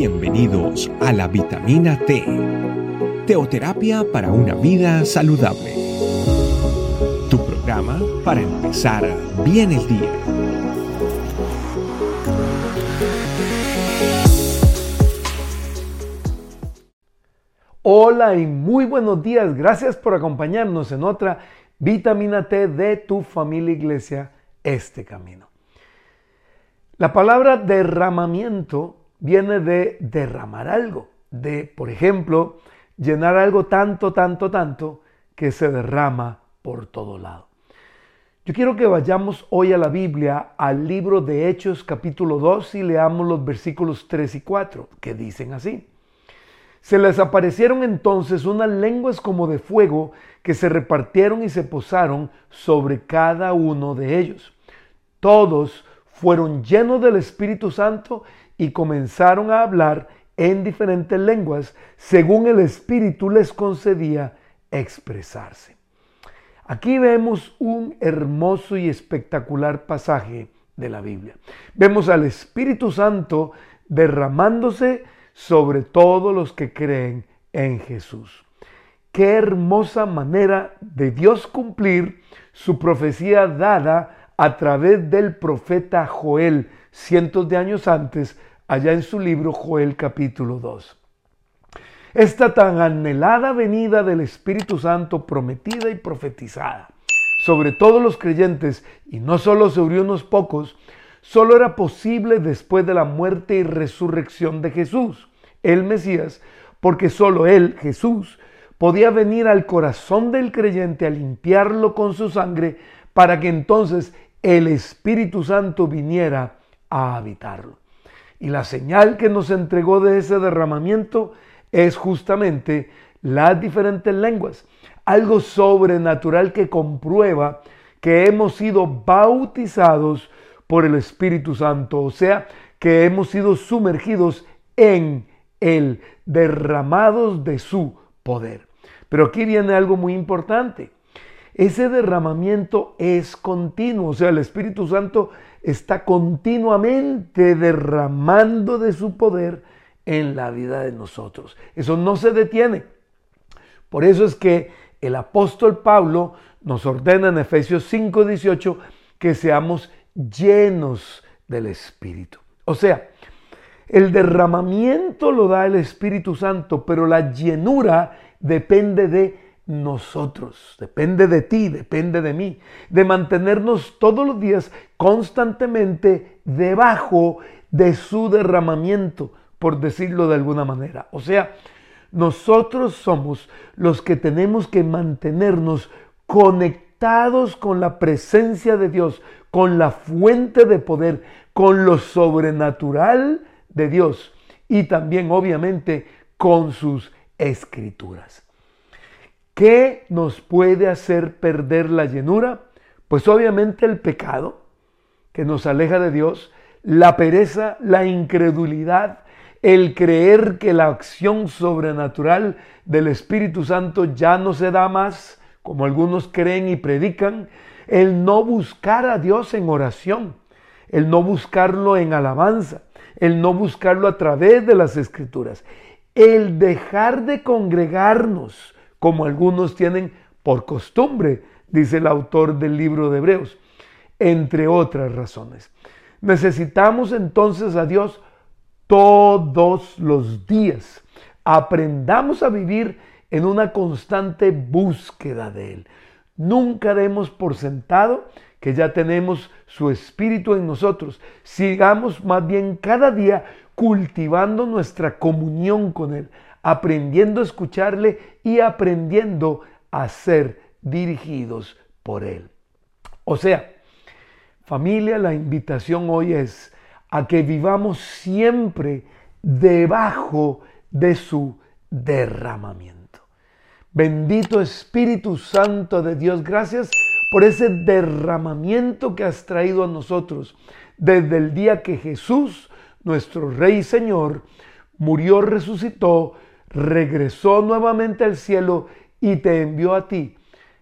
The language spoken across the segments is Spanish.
Bienvenidos a la vitamina T, teoterapia para una vida saludable. Tu programa para empezar bien el día. Hola y muy buenos días. Gracias por acompañarnos en otra vitamina T de tu familia iglesia, este camino. La palabra derramamiento viene de derramar algo, de, por ejemplo, llenar algo tanto, tanto, tanto que se derrama por todo lado. Yo quiero que vayamos hoy a la Biblia, al libro de Hechos capítulo 2 y leamos los versículos 3 y 4, que dicen así. Se les aparecieron entonces unas lenguas como de fuego que se repartieron y se posaron sobre cada uno de ellos. Todos fueron llenos del Espíritu Santo y comenzaron a hablar en diferentes lenguas según el Espíritu les concedía expresarse. Aquí vemos un hermoso y espectacular pasaje de la Biblia. Vemos al Espíritu Santo derramándose sobre todos los que creen en Jesús. Qué hermosa manera de Dios cumplir su profecía dada a través del profeta Joel cientos de años antes, allá en su libro Joel capítulo 2. Esta tan anhelada venida del Espíritu Santo prometida y profetizada sobre todos los creyentes, y no solo sobre unos pocos, solo era posible después de la muerte y resurrección de Jesús, el Mesías, porque solo Él, Jesús, podía venir al corazón del creyente a limpiarlo con su sangre para que entonces el Espíritu Santo viniera a habitarlo. Y la señal que nos entregó de ese derramamiento es justamente las diferentes lenguas, algo sobrenatural que comprueba que hemos sido bautizados por el Espíritu Santo, o sea, que hemos sido sumergidos en Él, derramados de su poder. Pero aquí viene algo muy importante. Ese derramamiento es continuo, o sea, el Espíritu Santo está continuamente derramando de su poder en la vida de nosotros. Eso no se detiene. Por eso es que el apóstol Pablo nos ordena en Efesios 5:18 que seamos llenos del Espíritu. O sea, el derramamiento lo da el Espíritu Santo, pero la llenura depende de nosotros, depende de ti, depende de mí, de mantenernos todos los días constantemente debajo de su derramamiento, por decirlo de alguna manera. O sea, nosotros somos los que tenemos que mantenernos conectados con la presencia de Dios, con la fuente de poder, con lo sobrenatural de Dios y también obviamente con sus escrituras. ¿Qué nos puede hacer perder la llenura? Pues obviamente el pecado, que nos aleja de Dios, la pereza, la incredulidad, el creer que la acción sobrenatural del Espíritu Santo ya no se da más, como algunos creen y predican, el no buscar a Dios en oración, el no buscarlo en alabanza, el no buscarlo a través de las escrituras, el dejar de congregarnos, como algunos tienen por costumbre, dice el autor del libro de Hebreos, entre otras razones. Necesitamos entonces a Dios todos los días. Aprendamos a vivir en una constante búsqueda de Él. Nunca demos por sentado que ya tenemos su espíritu en nosotros. Sigamos más bien cada día cultivando nuestra comunión con Él, aprendiendo a escucharle y aprendiendo a ser dirigidos por Él. O sea, familia, la invitación hoy es a que vivamos siempre debajo de su derramamiento. Bendito Espíritu Santo de Dios, gracias por ese derramamiento que has traído a nosotros desde el día que Jesús, nuestro Rey y Señor, murió, resucitó, regresó nuevamente al cielo y te envió a ti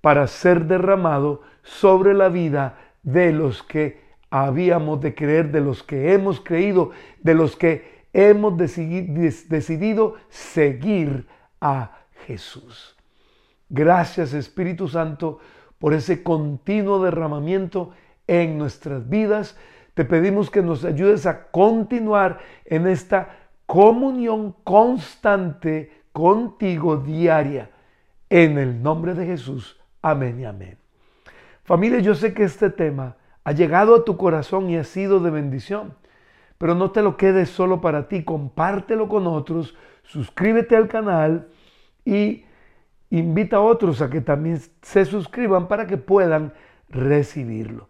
para ser derramado sobre la vida de los que habíamos de creer, de los que hemos creído, de los que hemos decidido seguir a Jesús. Gracias Espíritu Santo por ese continuo derramamiento en nuestras vidas. Te pedimos que nos ayudes a continuar en esta comunión constante contigo diaria. En el nombre de Jesús. Amén y amén. Familia, yo sé que este tema ha llegado a tu corazón y ha sido de bendición, pero no te lo quedes solo para ti, compártelo con otros, suscríbete al canal y invita a otros a que también se suscriban para que puedan recibirlo.